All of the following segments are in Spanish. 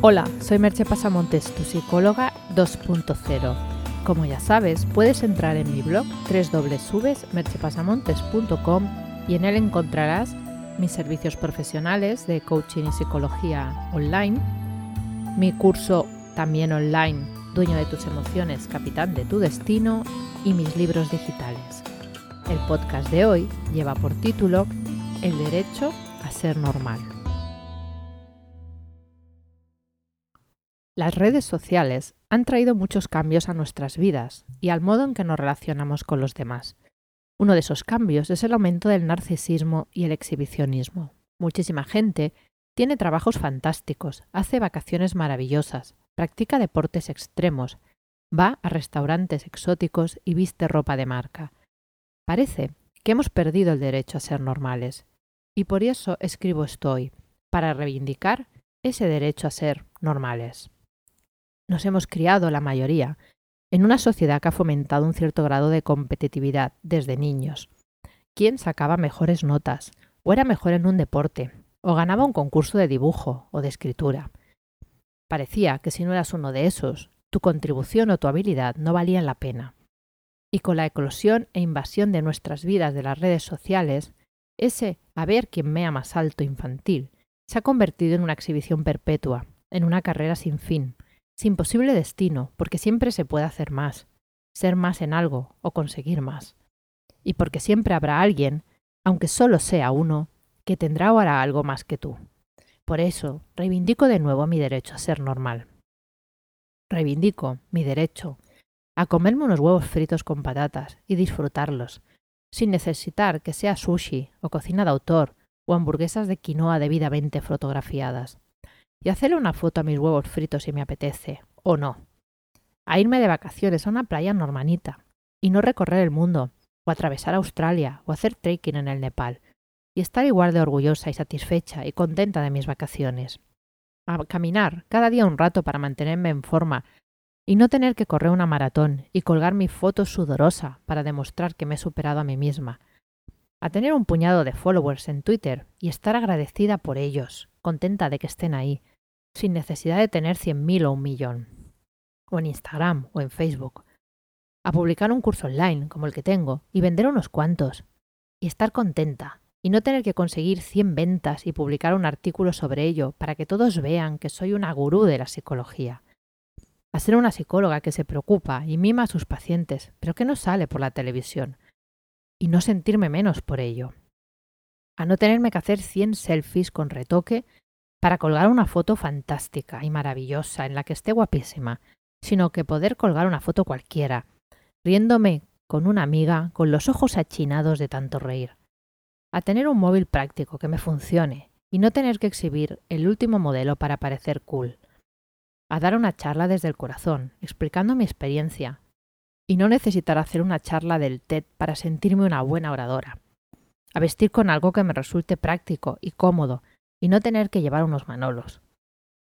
Hola, soy Merche Pasamontes, tu psicóloga 2.0. Como ya sabes, puedes entrar en mi blog www.merchepasamontes.com y en él encontrarás mis servicios profesionales de coaching y psicología online, mi curso también online, Dueño de tus emociones, capitán de tu destino y mis libros digitales. El podcast de hoy lleva por título El derecho a ser normal. Las redes sociales han traído muchos cambios a nuestras vidas y al modo en que nos relacionamos con los demás. Uno de esos cambios es el aumento del narcisismo y el exhibicionismo. Muchísima gente tiene trabajos fantásticos, hace vacaciones maravillosas, practica deportes extremos, va a restaurantes exóticos y viste ropa de marca. Parece que hemos perdido el derecho a ser normales. Y por eso escribo esto hoy, para reivindicar ese derecho a ser normales. Nos hemos criado, la mayoría, en una sociedad que ha fomentado un cierto grado de competitividad desde niños. ¿Quién sacaba mejores notas? ¿O era mejor en un deporte? ¿O ganaba un concurso de dibujo o de escritura? Parecía que si no eras uno de esos, tu contribución o tu habilidad no valían la pena. Y con la eclosión e invasión de nuestras vidas de las redes sociales, ese a ver quién mea más alto infantil se ha convertido en una exhibición perpetua, en una carrera sin fin, sin posible destino, porque siempre se puede hacer más, ser más en algo o conseguir más. Y porque siempre habrá alguien, aunque solo sea uno, que tendrá o hará algo más que tú. Por eso, reivindico de nuevo mi derecho a ser normal. Reivindico mi derecho a comerme unos huevos fritos con patatas y disfrutarlos, sin necesitar que sea sushi o cocina de autor o hamburguesas de quinoa debidamente fotografiadas y hacerle una foto a mis huevos fritos si me apetece, o no. A irme de vacaciones a una playa normalita, y no recorrer el mundo, o atravesar Australia, o hacer trekking en el Nepal, y estar igual de orgullosa y satisfecha y contenta de mis vacaciones. A caminar cada día un rato para mantenerme en forma y no tener que correr una maratón y colgar mi foto sudorosa para demostrar que me he superado a mí misma. A tener un puñado de followers en Twitter y estar agradecida por ellos, contenta de que estén ahí, sin necesidad de tener 100.000 o un millón. O en Instagram o en Facebook. A publicar un curso online como el que tengo y vender unos cuantos. Y estar contenta. Y no tener que conseguir 100 ventas y publicar un artículo sobre ello para que todos vean que soy una gurú de la psicología. A ser una psicóloga que se preocupa y mima a sus pacientes, pero que no sale por la televisión. Y no sentirme menos por ello. A no tenerme que hacer 100 selfies con retoque para colgar una foto fantástica y maravillosa en la que esté guapísima, sino que poder colgar una foto cualquiera, riéndome con una amiga con los ojos achinados de tanto reír. A tener un móvil práctico que me funcione y no tener que exhibir el último modelo para parecer cool. A dar una charla desde el corazón, explicando mi experiencia, y no necesitar hacer una charla del TED para sentirme una buena oradora. A vestir con algo que me resulte práctico y cómodo, y no tener que llevar unos manolos.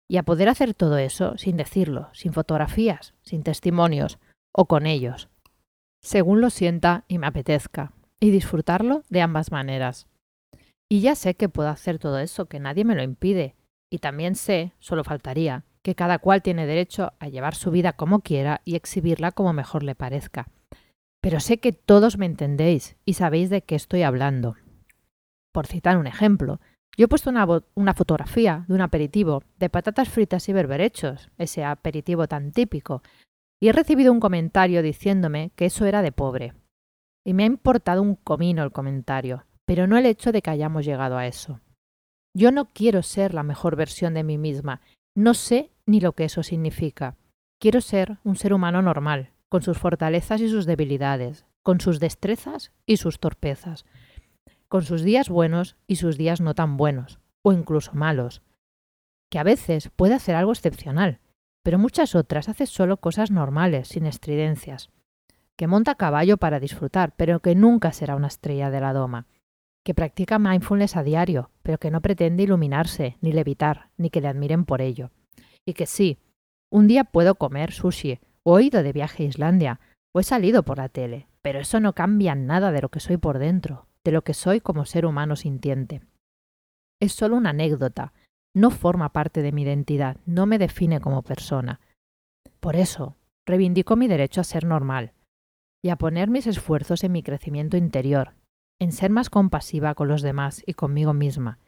Y a poder hacer todo eso sin decirlo, sin fotografías, sin testimonios o con ellos, según lo sienta y me apetezca, y disfrutarlo de ambas maneras. Y ya sé que puedo hacer todo eso, que nadie me lo impide, y también sé, solo faltaría, que cada cual tiene derecho a llevar su vida como quiera y exhibirla como mejor le parezca. Pero sé que todos me entendéis y sabéis de qué estoy hablando. Por citar un ejemplo, yo he puesto una, fotografía de un aperitivo de patatas fritas y berberechos, ese aperitivo tan típico, y he recibido un comentario diciéndome que eso era de pobre. Y me ha importado un comino el comentario, pero no el hecho de que hayamos llegado a eso. Yo no quiero ser la mejor versión de mí misma, no sé ni lo que eso significa. Quiero ser un ser humano normal, con sus fortalezas y sus debilidades, con sus destrezas y sus torpezas, con sus días buenos y sus días no tan buenos, o incluso malos, que a veces puede hacer algo excepcional, pero muchas otras hace solo cosas normales, sin estridencias, que monta a caballo para disfrutar, pero que nunca será una estrella de la doma, que practica mindfulness a diario, pero que no pretende iluminarse, ni levitar, ni que le admiren por ello, y que sí, un día puedo comer sushi, o he ido de viaje a Islandia, o he salido por la tele, pero eso no cambia nada de lo que soy por dentro, de lo que soy como ser humano sintiente. Es solo una anécdota, no forma parte de mi identidad, no me define como persona. Por eso, reivindico mi derecho a ser normal y a poner mis esfuerzos en mi crecimiento interior, en ser más compasiva con los demás y conmigo misma,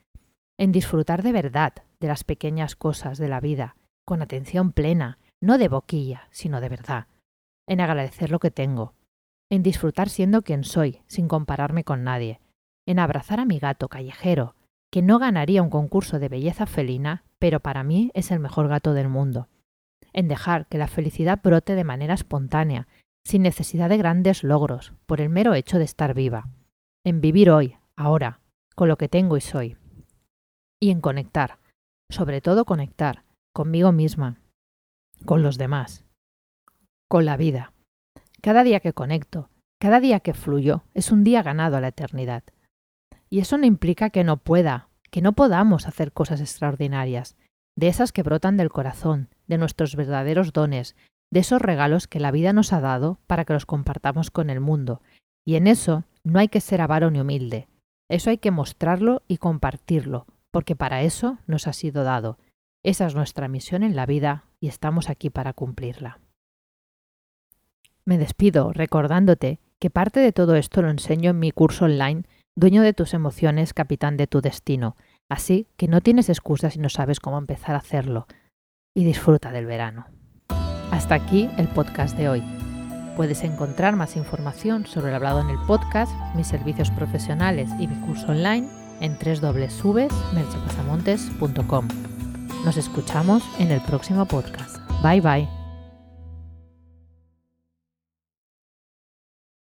en disfrutar de verdad de las pequeñas cosas de la vida, con atención plena, no de boquilla, sino de verdad, en agradecer lo que tengo, en disfrutar siendo quien soy, sin compararme con nadie, en abrazar a mi gato callejero, que no ganaría un concurso de belleza felina, pero para mí es el mejor gato del mundo, en dejar que la felicidad brote de manera espontánea, sin necesidad de grandes logros, por el mero hecho de estar viva, en vivir hoy, ahora, con lo que tengo y soy, y en conectar, sobre todo conectar, conmigo misma, con los demás, con la vida. Cada día que conecto, cada día que fluyo, es un día ganado a la eternidad. Y eso no implica que no pueda, que no podamos hacer cosas extraordinarias, de esas que brotan del corazón, de nuestros verdaderos dones, de esos regalos que la vida nos ha dado para que los compartamos con el mundo. Y en eso no hay que ser avaro ni humilde. Eso hay que mostrarlo y compartirlo, porque para eso nos ha sido dado. Esa es nuestra misión en la vida y estamos aquí para cumplirla. Me despido recordándote que parte de todo esto lo enseño en mi curso online Dueño de tus emociones, capitán de tu destino. Así que no tienes excusas si no sabes cómo empezar a hacerlo. Y disfruta del verano. Hasta aquí el podcast de hoy. Puedes encontrar más información sobre el hablado en el podcast, mis servicios profesionales y mi curso online en www.merchepasamontes.com. Nos escuchamos en el próximo podcast. Bye bye.